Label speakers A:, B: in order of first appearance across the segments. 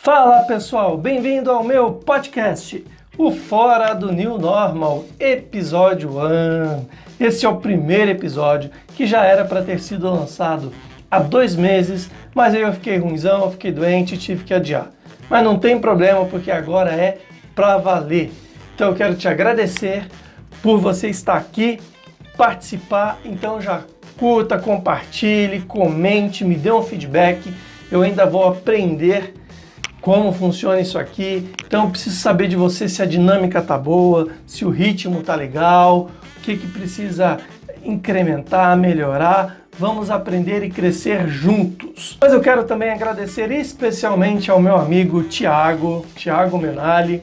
A: Fala pessoal, bem-vindo ao meu podcast, o Fora do New Normal, episódio 1. Este é o primeiro episódio que já era para ter sido lançado há dois meses, mas aí eu fiquei ruimzão, eu fiquei doente e tive que adiar. Mas não tem problema porque agora é para valer. Então eu quero te agradecer por você estar aqui, participar, então já curta, compartilhe, comente, me dê um feedback. Eu ainda vou aprender como funciona isso aqui. Então eu preciso saber de você se a dinâmica tá boa, se o ritmo tá legal, o que, que precisa incrementar, melhorar. Vamos aprender e crescer juntos. Mas eu quero também agradecer especialmente ao meu amigo Tiago, Tiago Menali,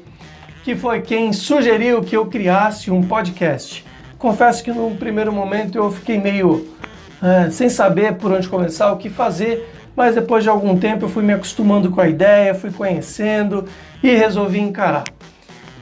A: que foi quem sugeriu que eu criasse um podcast. Confesso que no primeiro momento eu fiquei meio é, sem saber por onde começar, o que fazer, mas depois de algum tempo eu fui me acostumando com a ideia, fui conhecendo e resolvi encarar.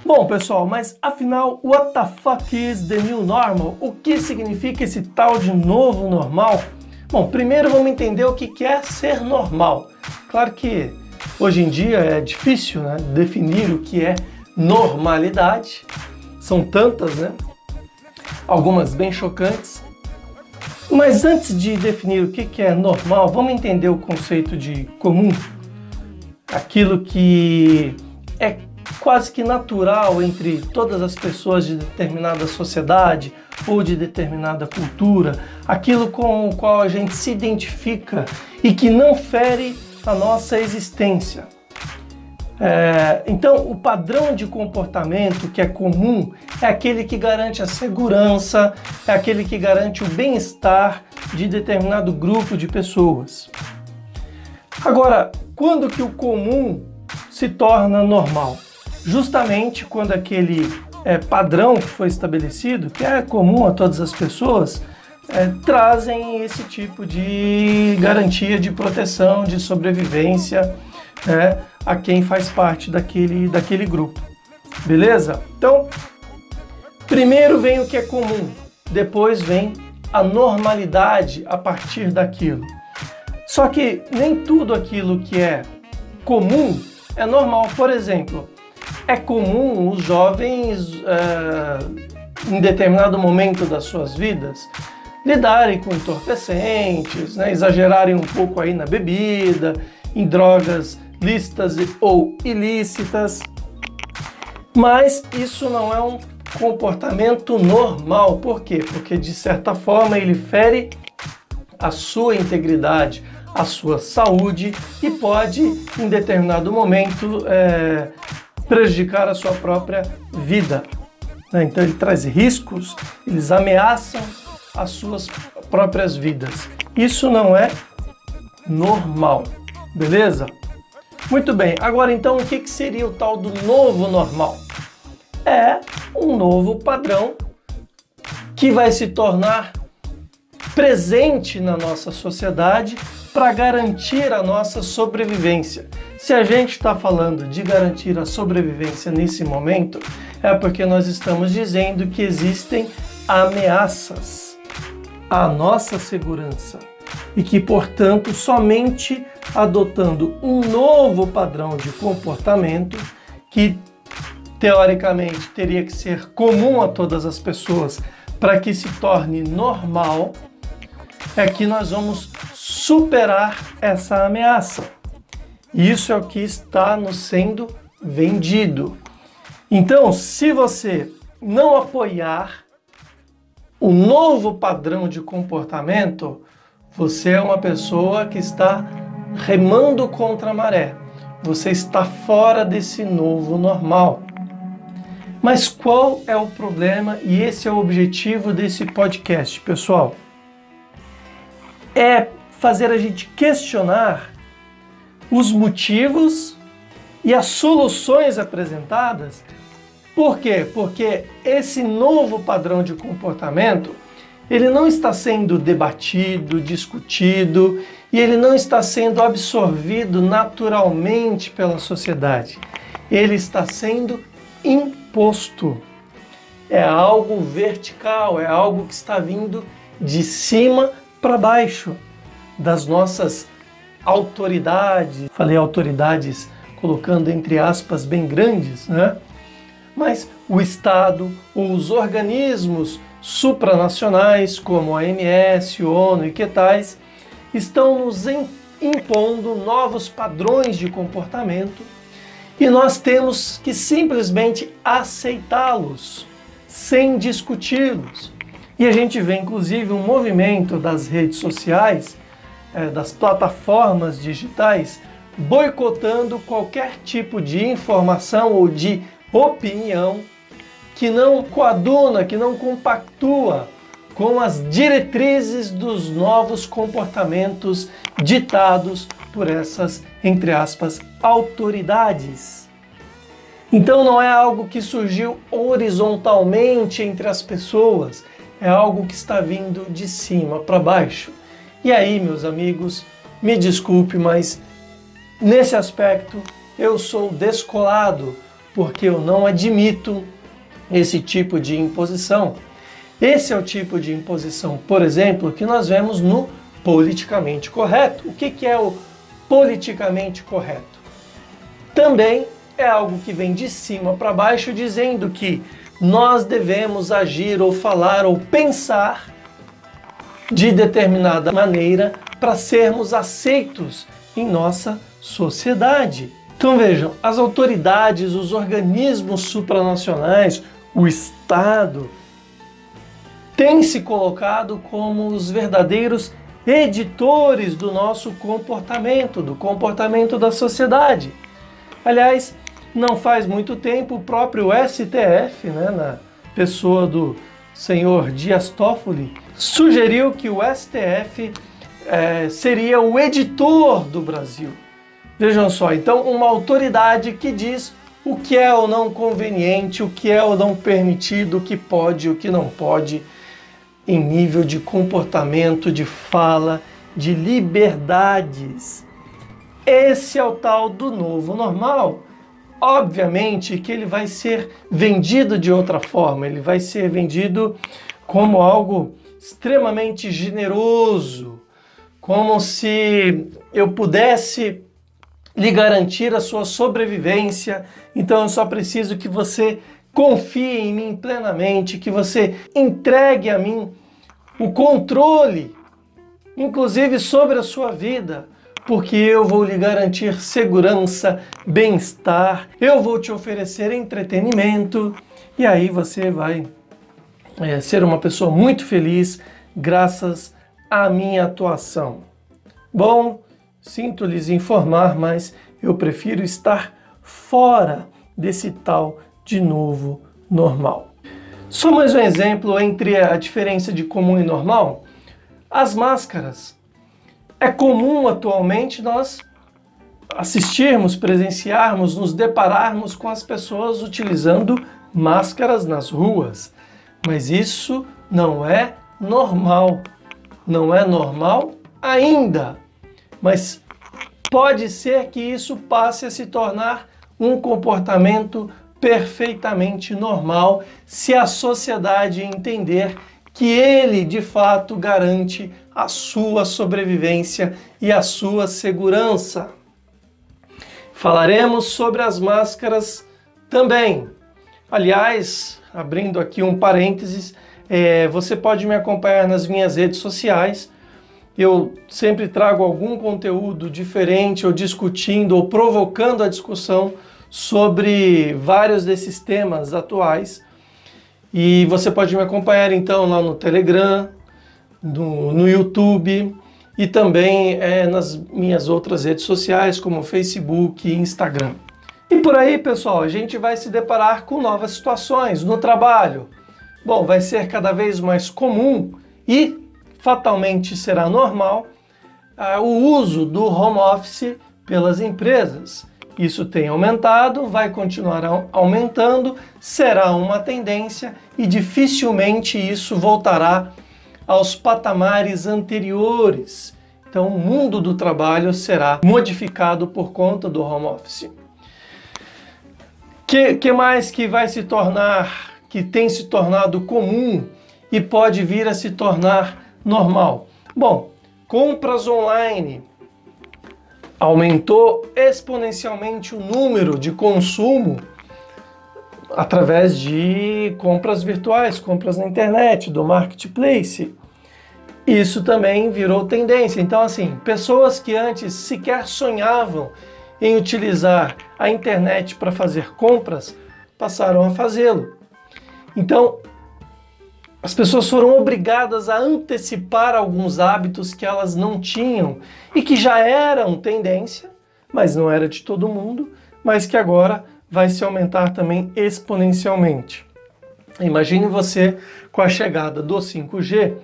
A: Bom, pessoal, mas afinal, what the fuck is the new normal? O que significa esse tal de novo normal? Bom, primeiro vamos entender o que é ser normal. Claro que hoje em dia é difícil né, definir o que é normalidade. São tantas, né? Algumas bem chocantes. Mas antes de definir o que é normal, vamos entender o conceito de comum, aquilo que é quase que natural entre todas as pessoas de determinada sociedade ou de determinada cultura, aquilo com o qual a gente se identifica e que não fere a nossa existência. É, então, o padrão de comportamento que é comum é aquele que garante a segurança, é aquele que garante o bem-estar de determinado grupo de pessoas. Agora, quando que o comum se torna normal? Justamente quando aquele é, padrão que foi estabelecido, que é comum a todas as pessoas, é, trazem esse tipo de garantia de proteção, de sobrevivência. É, a quem faz parte daquele, daquele grupo. Beleza? Então, primeiro vem o que é comum, depois vem a normalidade a partir daquilo. Só que nem tudo aquilo que é comum é normal. Por exemplo, é comum os jovens, é, em determinado momento das suas vidas, lidarem com entorpecentes, né, exagerarem um pouco aí na bebida, em drogas lícitas ou ilícitas, mas isso não é um comportamento normal. Por quê? Porque de certa forma ele fere a sua integridade, a sua saúde e pode, em determinado momento, é, prejudicar a sua própria vida. Né? Então ele traz riscos, eles ameaçam as suas próprias vidas. Isso não é normal, beleza? Muito bem, agora então o que, seria o tal do novo normal? É um novo padrão que vai se tornar presente na nossa sociedade para garantir a nossa sobrevivência. Se a gente está falando de garantir a sobrevivência nesse momento, é porque nós estamos dizendo que existem ameaças à nossa segurança e que, portanto, somente adotando um novo padrão de comportamento que teoricamente teria que ser comum a todas as pessoas para que se torne normal, é que nós vamos superar essa ameaça. Isso é o que está nos sendo vendido. Então, se você não apoiar o novo padrão de comportamento, você é uma pessoa que está remando contra a maré. Você está fora desse novo normal. Mas qual é o problema? E esse é o objetivo desse podcast, pessoal. É fazer a gente questionar os motivos e as soluções apresentadas. Por quê? Porque esse novo padrão de comportamento, ele não está sendo debatido, discutido, e ele não está sendo absorvido naturalmente pela sociedade. Ele está sendo imposto. É algo vertical, é algo que está vindo de cima para baixo das nossas autoridades. Falei autoridades colocando entre aspas bem grandes, né? Mas o Estado ou os organismos supranacionais, como a OMS, ONU e que tais, estão nos impondo novos padrões de comportamento e nós temos que simplesmente aceitá-los, sem discuti-los. E a gente vê inclusive um movimento das redes sociais, é, das plataformas digitais, boicotando qualquer tipo de informação ou de opinião que não coaduna, que não compactua com as diretrizes dos novos comportamentos ditados por essas, entre aspas, autoridades. Então não é algo que surgiu horizontalmente entre as pessoas, é algo que está vindo de cima para baixo. E aí, meus amigos, me desculpe, mas nesse aspecto eu sou descolado, porque eu não admito esse tipo de imposição. Esse é o tipo de imposição, por exemplo, que nós vemos no politicamente correto. O que, que é o politicamente correto? Também é algo que vem de cima para baixo, dizendo que nós devemos agir ou falar ou pensar de determinada maneira para sermos aceitos em nossa sociedade. Então vejam, as autoridades, os organismos supranacionais, o Estado, têm se colocado como os verdadeiros editores do nosso comportamento, do comportamento da sociedade. Aliás, não faz muito tempo o próprio STF, né, na pessoa do senhor Dias Toffoli, sugeriu que o STF é, seria o editor do Brasil. Vejam só, então uma autoridade que diz o que é ou não conveniente, o que é ou não permitido, o que pode, o que não pode, em nível de comportamento, de fala, de liberdades. Esse é o tal do novo normal. Obviamente que ele vai ser vendido de outra forma, ele vai ser vendido como algo extremamente generoso, como se eu pudesse lhe garantir a sua sobrevivência. Então eu só preciso que você confie em mim plenamente, que você entregue a mim o controle, inclusive sobre a sua vida, porque eu vou lhe garantir segurança, bem-estar, eu vou te oferecer entretenimento e aí você vai é, ser uma pessoa muito feliz graças à minha atuação. Bom, sinto lhes informar, mas eu prefiro estar fora desse tal de novo normal. Só mais um exemplo entre a diferença de comum e normal. As máscaras. É comum atualmente nós assistirmos, presenciarmos, nos depararmos com as pessoas utilizando máscaras nas ruas. Mas isso não é normal. Não é normal ainda. Mas pode ser que isso passe a se tornar um comportamento perfeitamente normal se a sociedade entender que ele de fato garante a sua sobrevivência e a sua segurança. Falaremos sobre as máscaras também. Aliás, abrindo aqui um parênteses, é, você pode me acompanhar nas minhas redes sociais. Eu sempre trago algum conteúdo diferente, ou discutindo, ou provocando a discussão sobre vários desses temas atuais. E você pode me acompanhar então lá no Telegram, no, no YouTube e também é, nas minhas outras redes sociais, como Facebook e Instagram. E por aí, pessoal, a gente vai se deparar com novas situações no trabalho. Bom, vai ser cada vez mais comum e fatalmente será normal uh, o uso do home office pelas empresas. Isso tem aumentado, vai continuar aumentando, será uma tendência e dificilmente isso voltará aos patamares anteriores. Então, o mundo do trabalho será modificado por conta do home office. Que, que mais que vai se tornar, que tem se tornado comum e pode vir a se tornar normal? Bom, compras online aumentou exponencialmente o número de consumo através de compras virtuais, compras na internet, do marketplace. Isso também virou tendência. Então, assim, pessoas que antes sequer sonhavam em utilizar a internet para fazer compras passaram a fazê-lo. Então, as pessoas foram obrigadas a antecipar alguns hábitos que elas não tinham e que já eram tendência, mas não era de todo mundo, mas que agora vai se aumentar também exponencialmente. Imagine você com a chegada do 5G,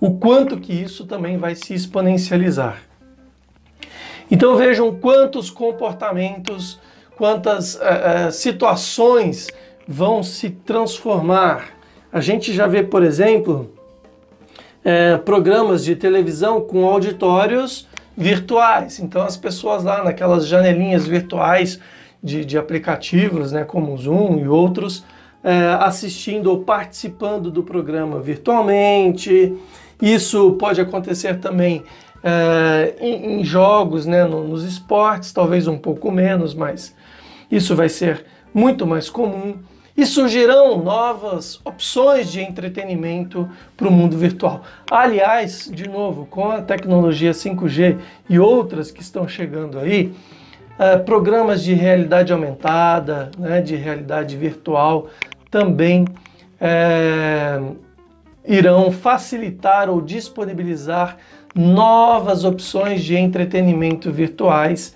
A: o quanto que isso também vai se exponencializar. Então vejam quantos comportamentos, quantas uh, uh, situações vão se transformar. A gente já vê, por exemplo, uh, programas de televisão com auditórios virtuais. Então as pessoas lá naquelas janelinhas virtuais de, de aplicativos, né, como o Zoom e outros, é, assistindo ou participando do programa virtualmente. Isso pode acontecer também é, em, em, jogos, né, no, nos esportes, talvez um pouco menos, mas isso vai ser muito mais comum. E surgirão novas opções de entretenimento para o mundo virtual. Aliás, de novo, com a tecnologia 5G e outras que estão chegando aí, uh, programas de realidade aumentada, né, de realidade virtual, também uh, irão facilitar ou disponibilizar novas opções de entretenimento virtuais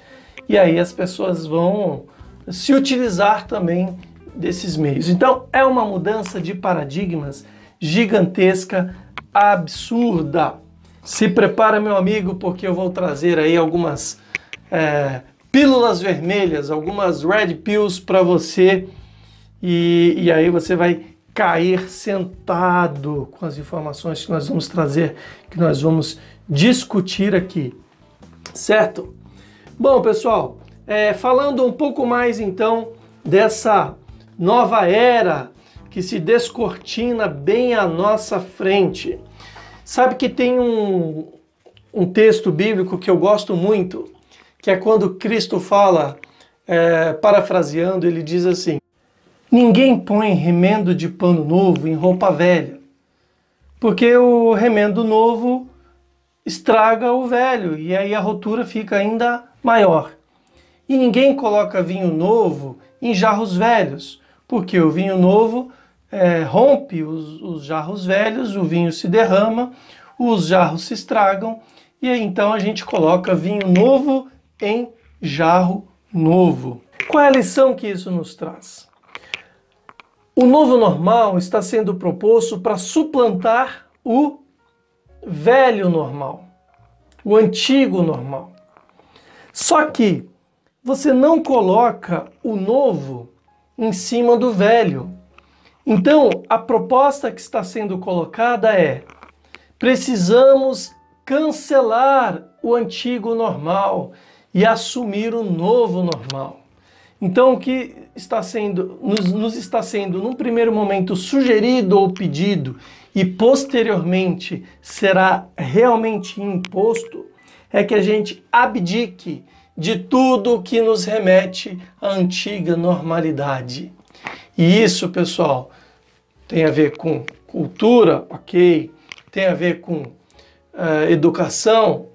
A: e aí as pessoas vão se utilizar também desses meios. Então é uma mudança de paradigmas gigantesca, absurda. Se prepara, meu amigo, porque eu vou trazer aí algumas é, pílulas vermelhas, algumas red pills para você e, e aí você vai cair sentado com as informações que nós vamos trazer, que nós vamos discutir aqui, certo? Bom, pessoal, é, falando um pouco mais então dessa nova era que se descortina bem à nossa frente. Sabe que tem um, um texto bíblico que eu gosto muito, que é quando Cristo fala, é, parafraseando, ele diz assim: Ninguém põe remendo de pano novo em roupa velha, porque o remendo novo estraga o velho e aí a rotura fica ainda maior. E ninguém coloca vinho novo em jarros velhos, porque o vinho novo é, rompe os, os jarros velhos, o vinho se derrama, os jarros se estragam e aí então a gente coloca vinho novo em jarro novo. Qual é a lição que isso nos traz? O novo normal está sendo proposto para suplantar o velho normal, o antigo normal. Só que você não coloca o novo em cima do velho. Então, a proposta que está sendo colocada é: precisamos cancelar o antigo normal e assumir o novo normal. Então, o que está sendo, nos, nos, está sendo, num primeiro momento, sugerido ou pedido e posteriormente será realmente imposto, é que a gente abdique de tudo que nos remete à antiga normalidade. E isso, pessoal, tem a ver com cultura, ok, tem a ver com uh, educação?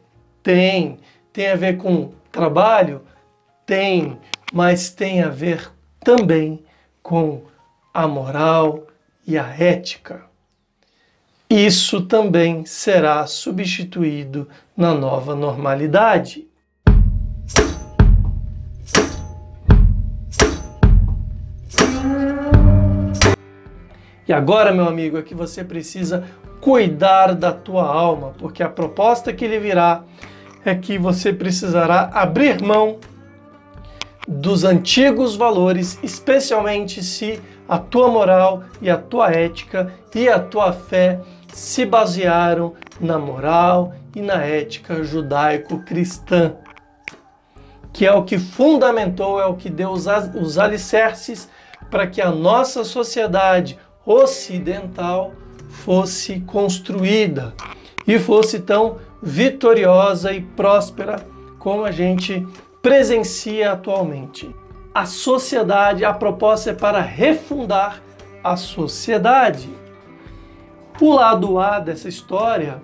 A: Tem. Tem a ver com trabalho? Tem. Mas tem a ver também com a moral e a ética. Isso também será substituído na nova normalidade. E agora, meu amigo, é que você precisa cuidar da tua alma, porque a proposta que lhe virá é que você precisará abrir mão dos antigos valores, especialmente se a tua moral e a tua ética e a tua fé se basearam na moral e na ética judaico-cristã, que é o que fundamentou, é o que deu os alicerces para que a nossa sociedade ocidental fosse construída e fosse tão vitoriosa e próspera como a gente presencia atualmente. A sociedade, a proposta é para refundar a sociedade. O lado A dessa história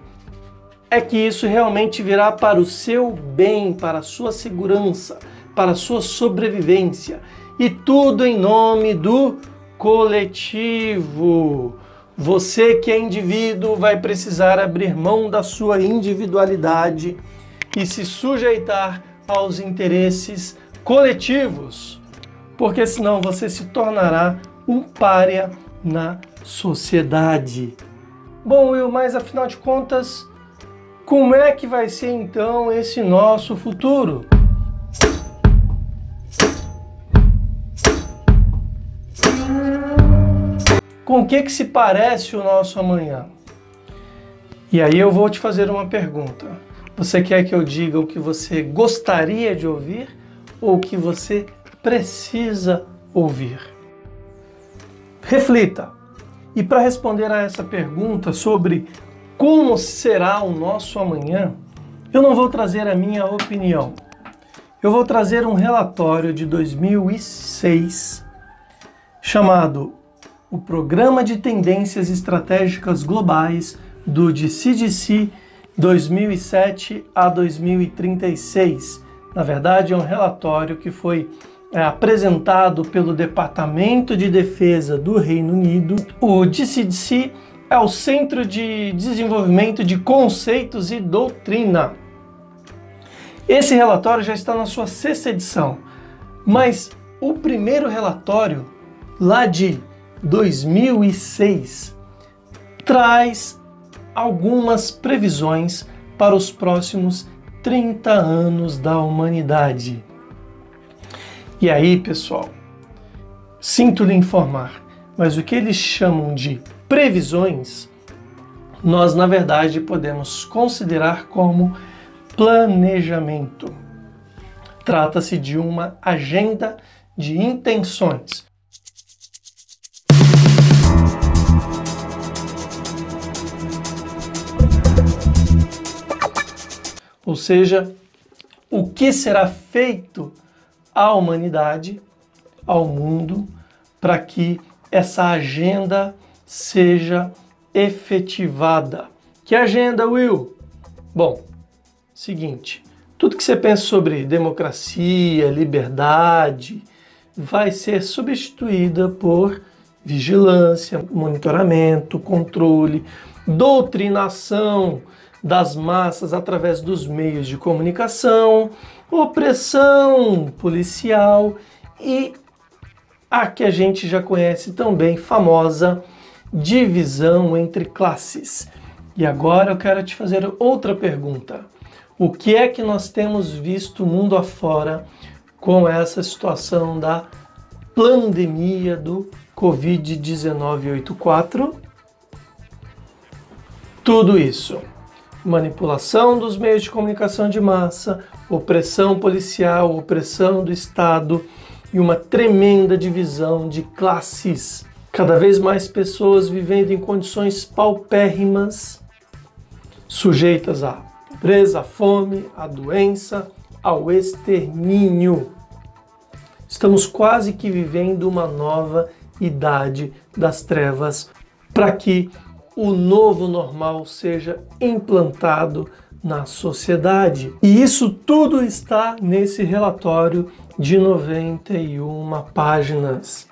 A: é que isso realmente virá para o seu bem, para a sua segurança, para a sua sobrevivência. E tudo em nome do coletivo. Você que é indivíduo vai precisar abrir mão da sua individualidade e se sujeitar aos interesses coletivos, porque senão você se tornará um párea na sociedade. Bom, Will, mas afinal de contas, como é que vai ser então esse nosso futuro? Com o que, que se parece o nosso amanhã? E aí eu vou te fazer uma pergunta. Você quer que eu diga o que você gostaria de ouvir ou o que você precisa ouvir? Reflita. E para responder a essa pergunta sobre como será o nosso amanhã, eu não vou trazer a minha opinião. Eu vou trazer um relatório de 2006 chamado o Programa de Tendências Estratégicas Globais do CDC 2007 a 2036. Na verdade, é um relatório que foi é, apresentado pelo Departamento de Defesa do Reino Unido. O DCDC é o Centro de Desenvolvimento de Conceitos e Doutrina. Esse relatório já está na sua sexta edição, mas o primeiro relatório, lá de 2006 traz algumas previsões para os próximos 30 anos da humanidade. E aí, pessoal, sinto lhe informar, mas o que eles chamam de previsões, nós na verdade podemos considerar como planejamento. Trata-se de uma agenda de intenções ou seja, o que será feito à humanidade, ao mundo, para que essa agenda seja efetivada. Que agenda, Will? Bom, seguinte, tudo que você pensa sobre democracia, liberdade, vai ser substituída por vigilância, monitoramento, controle, doutrinação, das massas através dos meios de comunicação, opressão policial e a que a gente já conhece também, famosa divisão entre classes. E agora eu quero te fazer outra pergunta. O que é que nós temos visto mundo afora com essa situação da pandemia do Covid-1984? Tudo isso manipulação dos meios de comunicação de massa, opressão policial, opressão do Estado e uma tremenda divisão de classes. Cada vez mais pessoas vivendo em condições paupérrimas, sujeitas à pobreza, à fome, à doença, ao extermínio. Estamos quase que vivendo uma nova idade das trevas para que o novo normal seja implantado na sociedade. E isso tudo está nesse relatório de 91 páginas.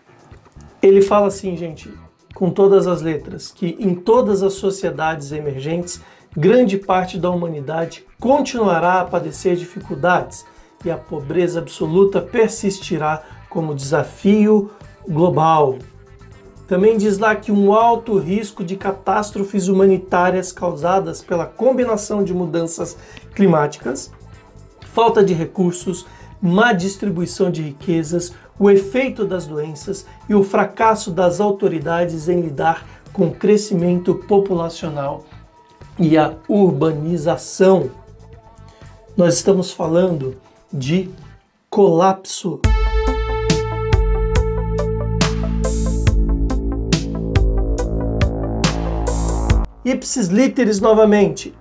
A: Ele fala assim, gente, com todas as letras, que em todas as sociedades emergentes, grande parte da humanidade continuará a padecer dificuldades e a pobreza absoluta persistirá como desafio global. Também diz lá que um alto risco de catástrofes humanitárias causadas pela combinação de mudanças climáticas, falta de recursos, má distribuição de riquezas, o efeito das doenças e o fracasso das autoridades em lidar com o crescimento populacional e a urbanização. Nós estamos falando de colapso Ipsis literis novamente.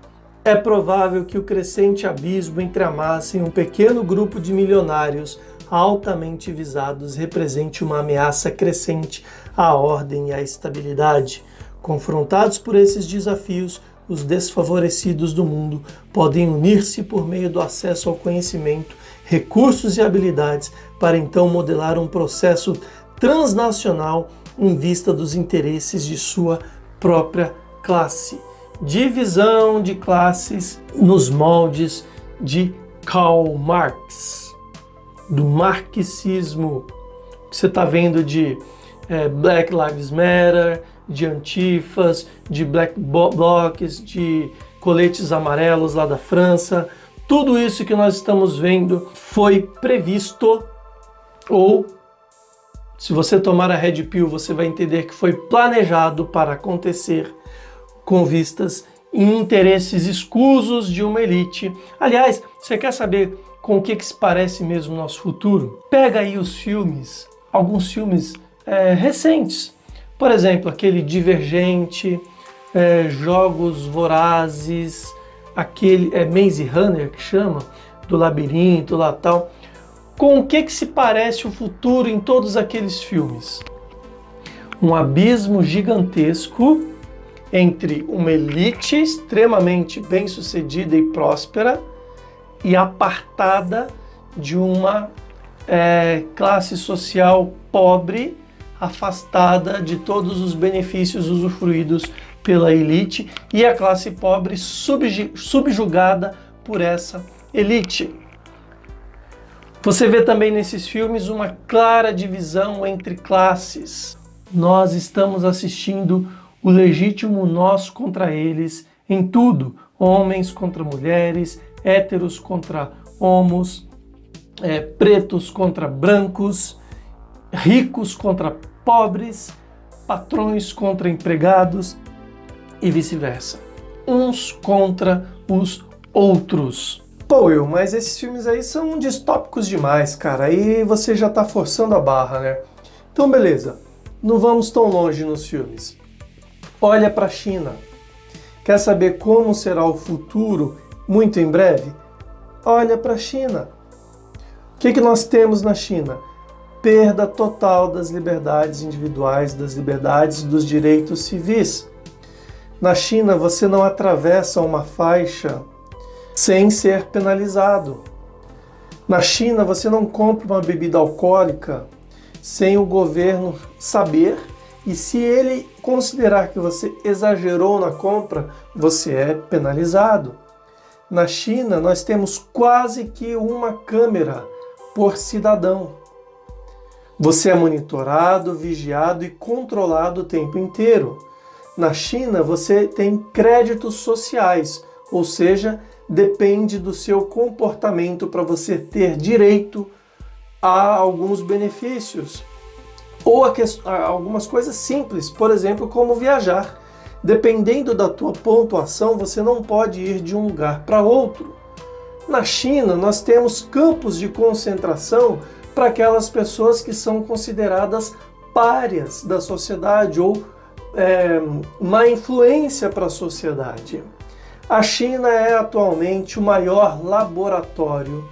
A: é provável que o crescente abismo entre a massa e um pequeno grupo de milionários altamente visados represente uma ameaça crescente à ordem e à estabilidade. Confrontados por esses desafios, os desfavorecidos do mundo podem unir-se por meio do acesso ao conhecimento, recursos e habilidades para então modelar um processo transnacional em vista dos interesses de sua própria classe. Divisão de classes nos moldes de Karl Marx, do marxismo. Você está vendo de é, Black Lives Matter, de antifas, de black blocs, de coletes amarelos lá da França. Tudo isso que nós estamos vendo foi previsto ou se você tomar a Red Pill, você vai entender que foi planejado para acontecer com vistas e interesses escusos de uma elite. Aliás, você quer saber com o que, que se parece mesmo o nosso futuro? Pega aí os filmes, alguns filmes é, recentes. Por exemplo, aquele Divergente, é, Jogos Vorazes, aquele é, Maze Runner que chama, do labirinto lá tal. Com o que, que se parece o futuro em todos aqueles filmes? Um abismo gigantesco entre uma elite extremamente bem-sucedida e próspera e apartada de uma é, classe social pobre afastada de todos os benefícios usufruídos pela elite e a classe pobre subjugada por essa elite. Você vê também nesses filmes uma clara divisão entre classes. Nós estamos assistindo o legítimo nós contra eles em tudo: homens contra mulheres, héteros contra homos, é, pretos contra brancos, ricos contra pobres, patrões contra empregados e vice-versa. Uns contra os outros. Pô, eu, mas esses filmes aí são distópicos demais, cara. Aí você já tá forçando a barra, né? Então, beleza. Não vamos tão longe nos filmes. Olha para a China. Quer saber como será o futuro muito em breve? Olha para a China. O que, que nós temos na China? perda total das liberdades individuais, das liberdades dos direitos civis. Na China, você não atravessa uma faixa sem ser penalizado. Na China, você não compra uma bebida alcoólica sem o governo saber e se ele considerar que você exagerou na compra, você é penalizado. Na China, nós temos quase que uma câmera por cidadão. Você é monitorado, vigiado e controlado o tempo inteiro. Na China, você tem créditos sociais, ou seja, depende do seu comportamento para você ter direito a alguns benefícios. Ou a a algumas coisas simples, por exemplo, como viajar. Dependendo da tua pontuação, você não pode ir de um lugar para outro. Na China, nós temos campos de concentração para aquelas pessoas que são consideradas párias da sociedade ou é, má influência para a sociedade. A China é atualmente o maior laboratório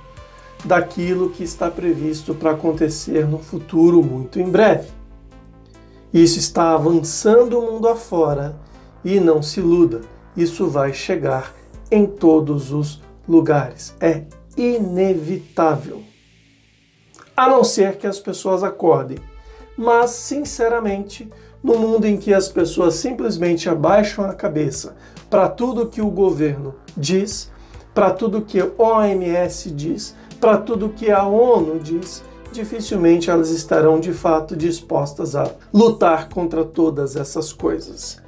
A: daquilo que está previsto para acontecer no futuro muito em breve. Isso está avançando o mundo afora e não se iluda, isso vai chegar em todos os lugares. É inevitável a não ser que as pessoas acordem. Mas, sinceramente, no mundo em que as pessoas simplesmente abaixam a cabeça para tudo que o governo diz, para tudo que a OMS diz, para tudo que a ONU diz, dificilmente elas estarão de fato dispostas a lutar contra todas essas coisas.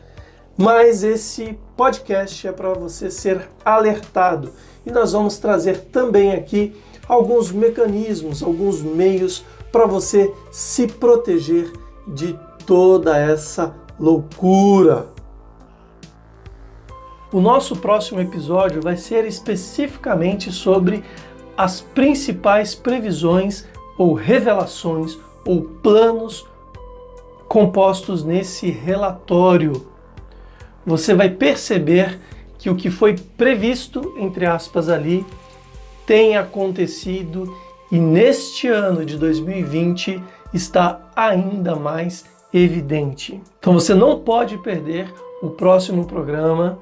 A: Mas esse podcast é para você ser alertado e nós vamos trazer também aqui alguns mecanismos, alguns meios para você se proteger de toda essa loucura. O nosso próximo episódio vai ser especificamente sobre as principais previsões ou revelações ou planos compostos nesse relatório. Você vai perceber que o que foi previsto, entre aspas, ali, tem acontecido e neste ano de 2020 está ainda mais evidente. Então você não pode perder o próximo programa,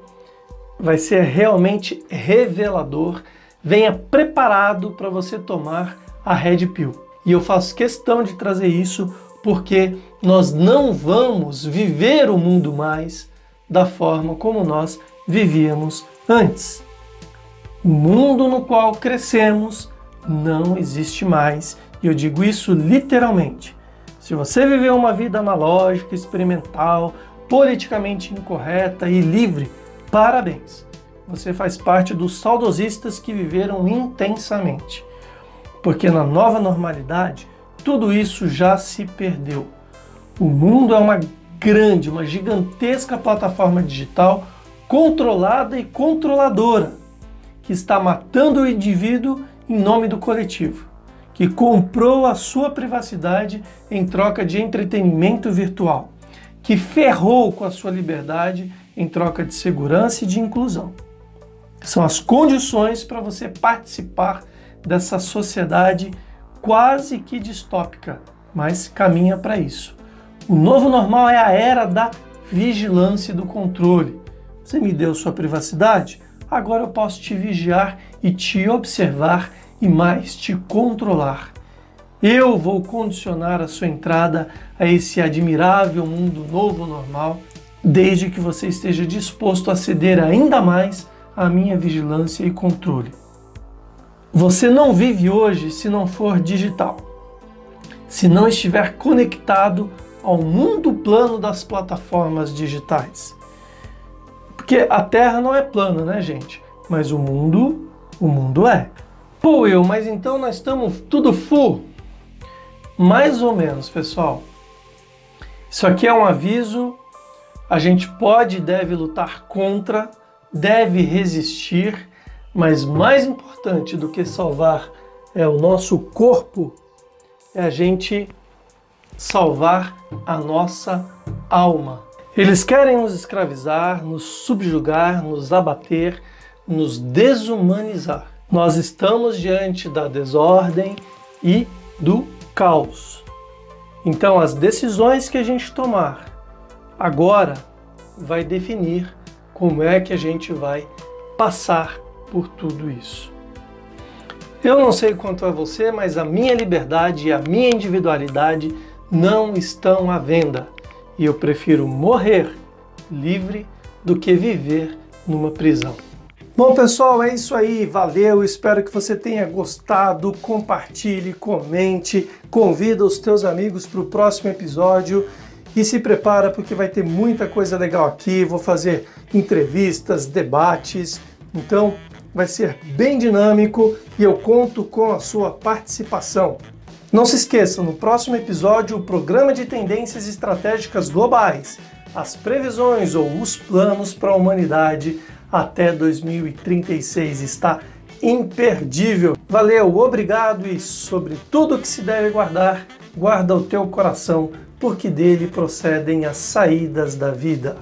A: vai ser realmente revelador. Venha preparado para você tomar a Red Pill. E eu faço questão de trazer isso porque nós não vamos viver o mundo mais da forma como nós vivíamos antes. O mundo no qual crescemos não existe mais, e eu digo isso literalmente. Se você viveu uma vida analógica, experimental, politicamente incorreta e livre, parabéns! Você faz parte dos saudosistas que viveram intensamente. Porque na nova normalidade, tudo isso já se perdeu. O mundo é uma grande, uma gigantesca plataforma digital controlada e controladora que está matando o indivíduo em nome do coletivo, que comprou a sua privacidade em troca de entretenimento virtual, que ferrou com a sua liberdade em troca de segurança e de inclusão. São as condições para você participar dessa sociedade quase que distópica, mas caminha para isso. O novo normal é a era da vigilância e do controle. Você me deu sua privacidade? Agora eu posso te vigiar e te observar e mais te controlar. Eu vou condicionar a sua entrada a esse admirável mundo novo normal, desde que você esteja disposto a ceder ainda mais à minha vigilância e controle. Você não vive hoje se não for digital, se não estiver conectado ao mundo plano das plataformas digitais. Porque a Terra não é plana, né, gente? Mas o mundo, o mundo é. Pô, eu, mas então nós estamos tudo full? Mais ou menos, pessoal. Isso aqui é um aviso. A gente pode e deve lutar contra, deve resistir, mas mais importante do que salvar é o nosso corpo, é a gente salvar a nossa alma. Eles querem nos escravizar, nos subjugar, nos abater, nos desumanizar. Nós estamos diante da desordem e do caos. Então, as decisões que a gente tomar agora vai definir como é que a gente vai passar por tudo isso. Eu não sei quanto a você, mas a minha liberdade e a minha individualidade não estão à venda e eu prefiro morrer livre do que viver numa prisão. Bom, pessoal, é isso aí. Valeu. Espero que você tenha gostado. Compartilhe, comente, convida os teus amigos para o próximo episódio e se prepara porque vai ter muita coisa legal aqui. Vou fazer entrevistas, debates. Então, vai ser bem dinâmico e eu conto com a sua participação. Não se esqueça, no próximo episódio, o programa de tendências estratégicas globais, as previsões ou os planos para a humanidade até 2036 está imperdível. Valeu, obrigado e sobre tudo que se deve guardar, guarda o teu coração, porque dele procedem as saídas da vida.